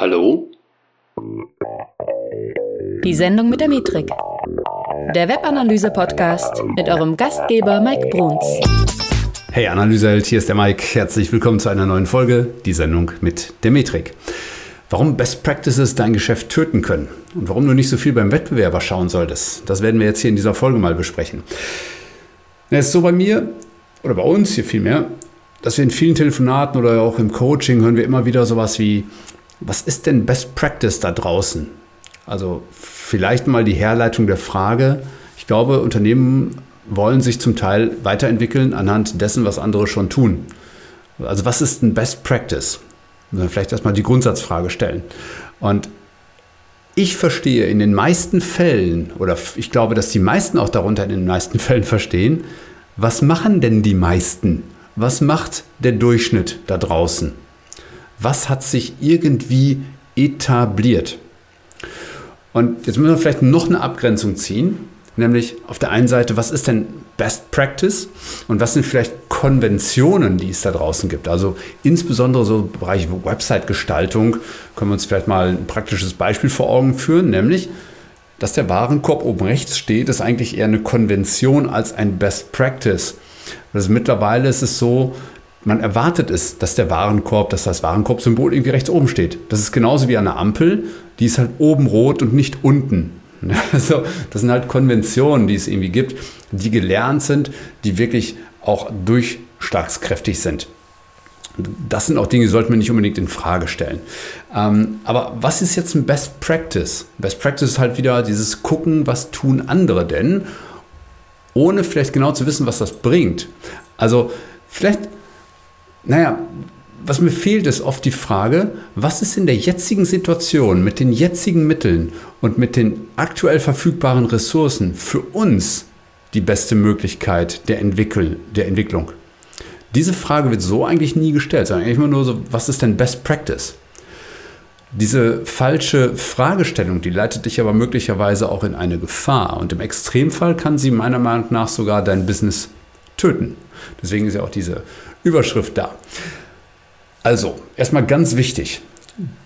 Hallo? Die Sendung mit der Metrik. Der Webanalyse-Podcast mit eurem Gastgeber Mike Bruns. Hey Analyseheld, hier ist der Mike. Herzlich willkommen zu einer neuen Folge, die Sendung mit der Metrik. Warum Best Practices dein Geschäft töten können und warum du nicht so viel beim Wettbewerber schauen solltest, das werden wir jetzt hier in dieser Folge mal besprechen. Es ist so bei mir oder bei uns hier vielmehr, dass wir in vielen Telefonaten oder auch im Coaching hören wir immer wieder sowas wie, was ist denn Best Practice da draußen? Also vielleicht mal die Herleitung der Frage. Ich glaube, Unternehmen wollen sich zum Teil weiterentwickeln anhand dessen, was andere schon tun. Also was ist ein Best Practice? Vielleicht erstmal die Grundsatzfrage stellen. Und ich verstehe in den meisten Fällen, oder ich glaube, dass die meisten auch darunter in den meisten Fällen verstehen, was machen denn die meisten? Was macht der Durchschnitt da draußen? Was hat sich irgendwie etabliert? Und jetzt müssen wir vielleicht noch eine Abgrenzung ziehen, nämlich auf der einen Seite, was ist denn Best Practice und was sind vielleicht Konventionen, die es da draußen gibt? Also insbesondere so im Bereich Website-Gestaltung können wir uns vielleicht mal ein praktisches Beispiel vor Augen führen, nämlich dass der Warenkorb oben rechts steht, ist eigentlich eher eine Konvention als ein Best Practice. Also mittlerweile ist es so, man erwartet es, dass der Warenkorb, dass das Warenkorb-Symbol irgendwie rechts oben steht. Das ist genauso wie eine Ampel, die ist halt oben rot und nicht unten. Also, das sind halt Konventionen, die es irgendwie gibt, die gelernt sind, die wirklich auch durchschlagskräftig sind. Das sind auch Dinge, die sollten wir nicht unbedingt in Frage stellen. Ähm, aber was ist jetzt ein Best Practice? Best Practice ist halt wieder dieses Gucken, was tun andere denn, ohne vielleicht genau zu wissen, was das bringt. Also vielleicht, naja, was mir fehlt, ist oft die Frage, was ist in der jetzigen Situation mit den jetzigen Mitteln und mit den aktuell verfügbaren Ressourcen für uns die beste Möglichkeit der, Entwickel, der Entwicklung? Diese Frage wird so eigentlich nie gestellt, sondern eigentlich immer nur so, was ist denn Best Practice? Diese falsche Fragestellung, die leitet dich aber möglicherweise auch in eine Gefahr. Und im Extremfall kann sie meiner Meinung nach sogar dein Business töten. Deswegen ist ja auch diese Überschrift da. Also, erstmal ganz wichtig.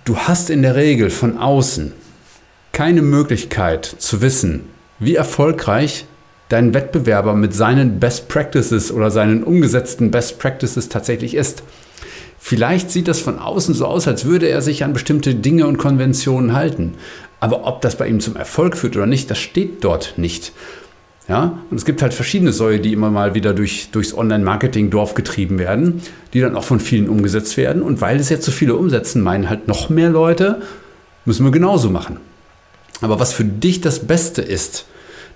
Du hast in der Regel von außen keine Möglichkeit zu wissen, wie erfolgreich dein Wettbewerber mit seinen Best Practices oder seinen umgesetzten Best Practices tatsächlich ist. Vielleicht sieht das von außen so aus, als würde er sich an bestimmte Dinge und Konventionen halten. Aber ob das bei ihm zum Erfolg führt oder nicht, das steht dort nicht. Ja, und es gibt halt verschiedene Säue, die immer mal wieder durch, durchs Online-Marketing-Dorf getrieben werden, die dann auch von vielen umgesetzt werden. Und weil es jetzt so viele umsetzen, meinen halt noch mehr Leute, müssen wir genauso machen. Aber was für dich das Beste ist,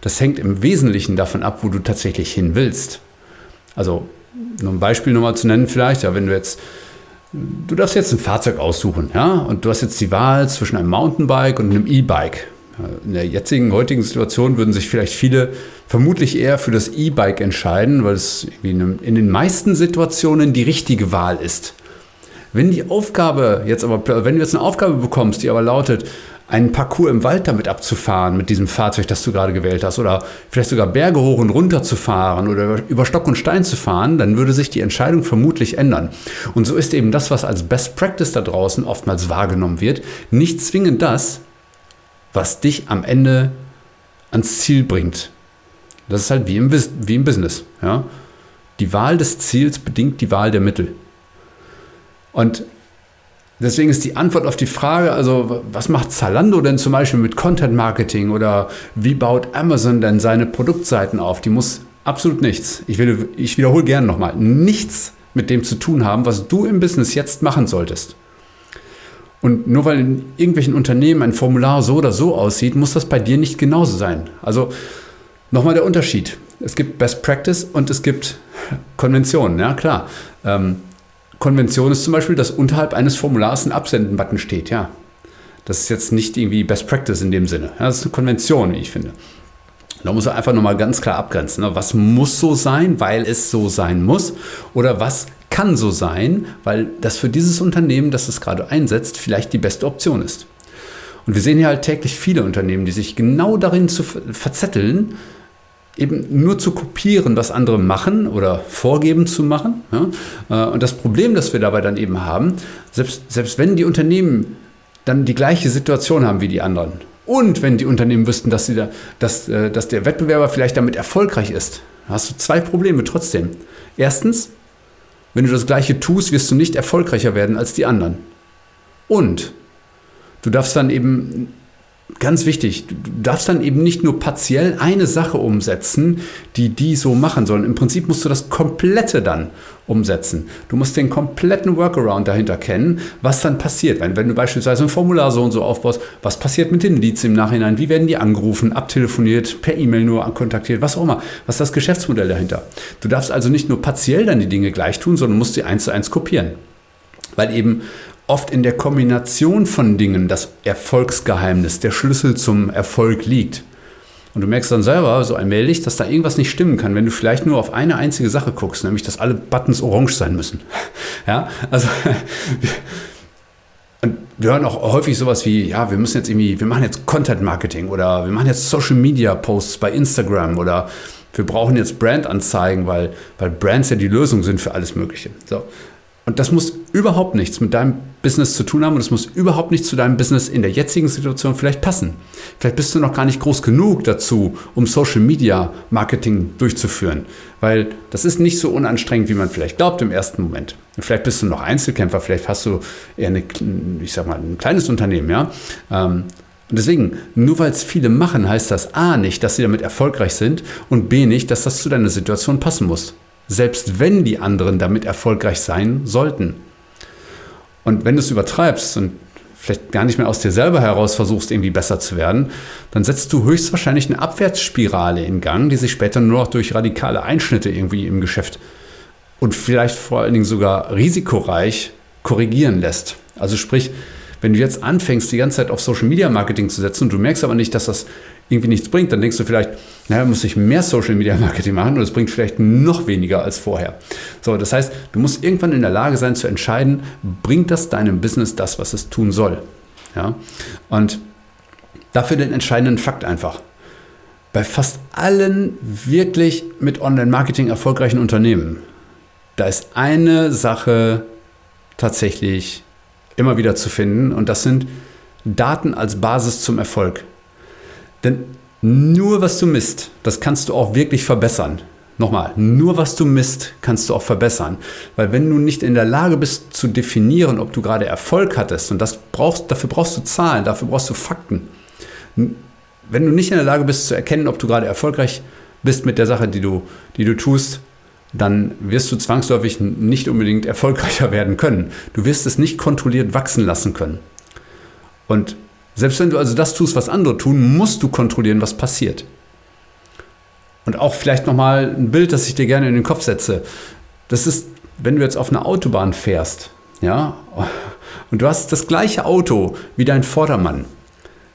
das hängt im Wesentlichen davon ab, wo du tatsächlich hin willst. Also, nur ein Beispiel nochmal zu nennen vielleicht, ja, wenn du jetzt, du darfst jetzt ein Fahrzeug aussuchen, ja, und du hast jetzt die Wahl zwischen einem Mountainbike und einem E-Bike. In der jetzigen, heutigen Situation würden sich vielleicht viele vermutlich eher für das E-Bike entscheiden, weil es in den meisten Situationen die richtige Wahl ist. Wenn die Aufgabe jetzt aber, wenn du jetzt eine Aufgabe bekommst, die aber lautet, einen Parcours im Wald damit abzufahren, mit diesem Fahrzeug, das du gerade gewählt hast, oder vielleicht sogar Berge hoch und runter zu fahren oder über Stock und Stein zu fahren, dann würde sich die Entscheidung vermutlich ändern. Und so ist eben das, was als Best Practice da draußen oftmals wahrgenommen wird, nicht zwingend das, was dich am Ende ans Ziel bringt. Das ist halt wie im, wie im Business. Ja? Die Wahl des Ziels bedingt die Wahl der Mittel. Und Deswegen ist die Antwort auf die Frage, also was macht Zalando denn zum Beispiel mit Content Marketing oder wie baut Amazon denn seine Produktseiten auf? Die muss absolut nichts. Ich, will, ich wiederhole gerne nochmal, nichts mit dem zu tun haben, was du im Business jetzt machen solltest. Und nur weil in irgendwelchen Unternehmen ein Formular so oder so aussieht, muss das bei dir nicht genauso sein. Also nochmal der Unterschied. Es gibt Best Practice und es gibt Konventionen, ja klar. Ähm, Konvention ist zum Beispiel, dass unterhalb eines Formulars ein Absenden-Button steht, ja. Das ist jetzt nicht irgendwie Best Practice in dem Sinne. Ja, das ist eine Konvention, wie ich finde. Da muss er einfach nochmal ganz klar abgrenzen. Ne? Was muss so sein, weil es so sein muss? Oder was kann so sein, weil das für dieses Unternehmen, das es gerade einsetzt, vielleicht die beste Option ist? Und wir sehen hier halt täglich viele Unternehmen, die sich genau darin zu verzetteln, eben nur zu kopieren, was andere machen oder vorgeben zu machen. Ja? Äh, und das Problem, das wir dabei dann eben haben, selbst, selbst wenn die Unternehmen dann die gleiche Situation haben wie die anderen. Und wenn die Unternehmen wüssten, dass, sie da, dass, äh, dass der Wettbewerber vielleicht damit erfolgreich ist, hast du zwei Probleme trotzdem. Erstens, wenn du das Gleiche tust, wirst du nicht erfolgreicher werden als die anderen. Und du darfst dann eben ganz wichtig, du darfst dann eben nicht nur partiell eine Sache umsetzen, die die so machen sollen. Im Prinzip musst du das Komplette dann umsetzen. Du musst den kompletten Workaround dahinter kennen, was dann passiert. Wenn, wenn du beispielsweise ein Formular so und so aufbaust, was passiert mit den Leads im Nachhinein? Wie werden die angerufen, abtelefoniert, per E-Mail nur kontaktiert, was auch immer. Was ist das Geschäftsmodell dahinter? Du darfst also nicht nur partiell dann die Dinge gleich tun, sondern musst sie eins zu eins kopieren. Weil eben oft in der Kombination von Dingen das Erfolgsgeheimnis, der Schlüssel zum Erfolg liegt. Und du merkst dann selber so allmählich, dass da irgendwas nicht stimmen kann, wenn du vielleicht nur auf eine einzige Sache guckst, nämlich dass alle Buttons orange sein müssen. Ja, also und wir hören auch häufig sowas wie, ja, wir müssen jetzt irgendwie, wir machen jetzt Content Marketing oder wir machen jetzt Social Media Posts bei Instagram oder wir brauchen jetzt Brandanzeigen, weil, weil Brands ja die Lösung sind für alles Mögliche. So. Und das muss überhaupt nichts mit deinem Business zu tun haben und es muss überhaupt nicht zu deinem Business in der jetzigen Situation vielleicht passen. Vielleicht bist du noch gar nicht groß genug dazu, um Social Media Marketing durchzuführen, weil das ist nicht so unanstrengend, wie man vielleicht glaubt im ersten Moment. Und vielleicht bist du noch Einzelkämpfer, vielleicht hast du eher eine, ich sag mal, ein kleines Unternehmen, ja. Ähm, und deswegen, nur weil es viele machen, heißt das A nicht, dass sie damit erfolgreich sind und B nicht, dass das zu deiner Situation passen muss selbst wenn die anderen damit erfolgreich sein sollten. Und wenn du es übertreibst und vielleicht gar nicht mehr aus dir selber heraus versuchst, irgendwie besser zu werden, dann setzt du höchstwahrscheinlich eine Abwärtsspirale in Gang, die sich später nur noch durch radikale Einschnitte irgendwie im Geschäft und vielleicht vor allen Dingen sogar risikoreich korrigieren lässt. Also sprich, wenn du jetzt anfängst, die ganze Zeit auf Social Media Marketing zu setzen und du merkst aber nicht, dass das irgendwie nichts bringt, dann denkst du vielleicht, naja, muss ich mehr Social Media Marketing machen und es bringt vielleicht noch weniger als vorher. So, das heißt, du musst irgendwann in der Lage sein zu entscheiden, bringt das deinem Business das, was es tun soll. Ja? Und dafür den entscheidenden Fakt einfach. Bei fast allen wirklich mit Online-Marketing erfolgreichen Unternehmen, da ist eine Sache tatsächlich immer wieder zu finden und das sind Daten als Basis zum Erfolg. Denn nur was du misst, das kannst du auch wirklich verbessern. Nochmal, nur was du misst, kannst du auch verbessern. Weil wenn du nicht in der Lage bist zu definieren, ob du gerade Erfolg hattest, und das brauchst, dafür brauchst du Zahlen, dafür brauchst du Fakten. Wenn du nicht in der Lage bist zu erkennen, ob du gerade erfolgreich bist mit der Sache, die du, die du tust, dann wirst du zwangsläufig nicht unbedingt erfolgreicher werden können. Du wirst es nicht kontrolliert wachsen lassen können. Und selbst wenn du also das tust, was andere tun, musst du kontrollieren, was passiert. Und auch vielleicht nochmal ein Bild, das ich dir gerne in den Kopf setze. Das ist, wenn du jetzt auf einer Autobahn fährst, ja, und du hast das gleiche Auto wie dein Vordermann.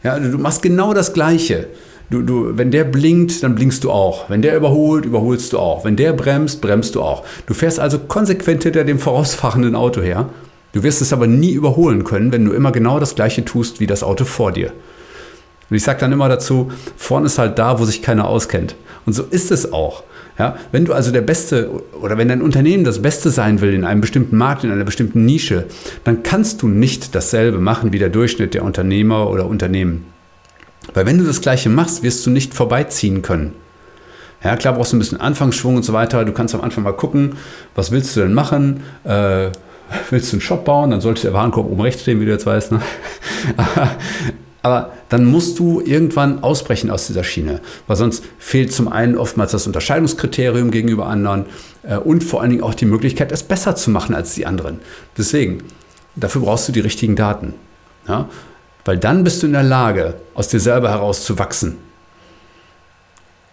Ja, du machst genau das Gleiche. Du, du, wenn der blinkt, dann blinkst du auch. Wenn der überholt, überholst du auch. Wenn der bremst, bremst du auch. Du fährst also konsequent hinter dem vorausfahrenden Auto her. Du wirst es aber nie überholen können, wenn du immer genau das Gleiche tust wie das Auto vor dir. Und ich sage dann immer dazu, vorne ist halt da, wo sich keiner auskennt. Und so ist es auch. Ja, wenn du also der Beste oder wenn dein Unternehmen das Beste sein will in einem bestimmten Markt, in einer bestimmten Nische, dann kannst du nicht dasselbe machen wie der Durchschnitt der Unternehmer oder Unternehmen. Weil wenn du das Gleiche machst, wirst du nicht vorbeiziehen können. Ja, klar brauchst du ein bisschen Anfangsschwung und so weiter. Du kannst am Anfang mal gucken, was willst du denn machen? Äh, willst du einen Shop bauen? Dann sollte der Warenkorb oben rechts stehen, wie du jetzt weißt. Ne? Aber dann musst du irgendwann ausbrechen aus dieser Schiene, weil sonst fehlt zum einen oftmals das Unterscheidungskriterium gegenüber anderen äh, und vor allen Dingen auch die Möglichkeit, es besser zu machen als die anderen. Deswegen, dafür brauchst du die richtigen Daten. Ja? Weil dann bist du in der Lage, aus dir selber heraus zu wachsen.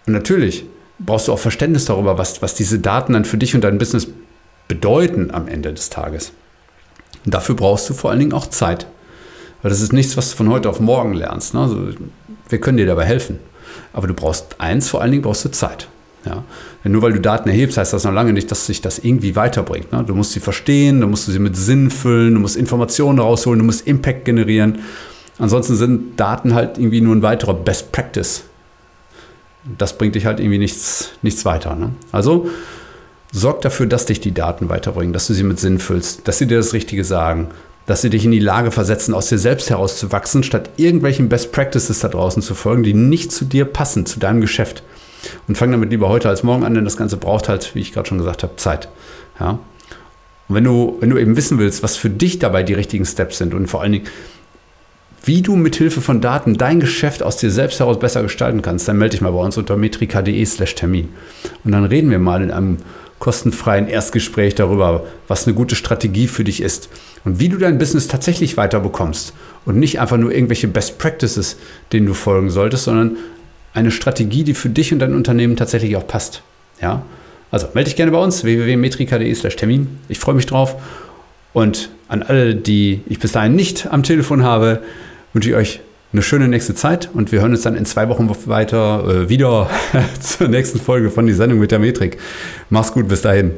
Und natürlich brauchst du auch Verständnis darüber, was, was diese Daten dann für dich und dein Business bedeuten am Ende des Tages. Und dafür brauchst du vor allen Dingen auch Zeit. Weil das ist nichts, was du von heute auf morgen lernst. Ne? Also, wir können dir dabei helfen. Aber du brauchst eins, vor allen Dingen brauchst du Zeit. Ja? Denn nur weil du Daten erhebst, heißt das noch lange nicht, dass sich das irgendwie weiterbringt. Ne? Du musst sie verstehen, du musst sie mit Sinn füllen, du musst Informationen rausholen, du musst Impact generieren. Ansonsten sind Daten halt irgendwie nur ein weiterer Best Practice. Das bringt dich halt irgendwie nichts, nichts weiter. Ne? Also sorg dafür, dass dich die Daten weiterbringen, dass du sie mit Sinn füllst, dass sie dir das Richtige sagen. dass sie dich in die Lage versetzen, aus dir selbst herauszuwachsen, statt irgendwelchen Best Practices da draußen zu folgen, die nicht zu dir passen, zu deinem Geschäft. Und fang damit lieber heute als morgen an, denn das Ganze braucht halt, wie ich gerade schon gesagt habe, Zeit. Ja? Und wenn du, wenn du eben wissen willst, was für dich dabei die richtigen Steps sind und vor allen Dingen, wie du mit Hilfe von Daten dein Geschäft aus dir selbst heraus besser gestalten kannst, dann melde dich mal bei uns unter metrika.de slash Termin. Und dann reden wir mal in einem kostenfreien Erstgespräch darüber, was eine gute Strategie für dich ist und wie du dein Business tatsächlich weiterbekommst und nicht einfach nur irgendwelche Best Practices, denen du folgen solltest, sondern eine Strategie, die für dich und dein Unternehmen tatsächlich auch passt. Ja? Also melde dich gerne bei uns, www.metrika.de slash Termin. Ich freue mich drauf. Und an alle, die ich bis dahin nicht am Telefon habe, wünsche ich euch eine schöne nächste Zeit und wir hören uns dann in zwei Wochen weiter äh, wieder zur nächsten Folge von die Sendung mit der Metrik. Mach's gut, bis dahin.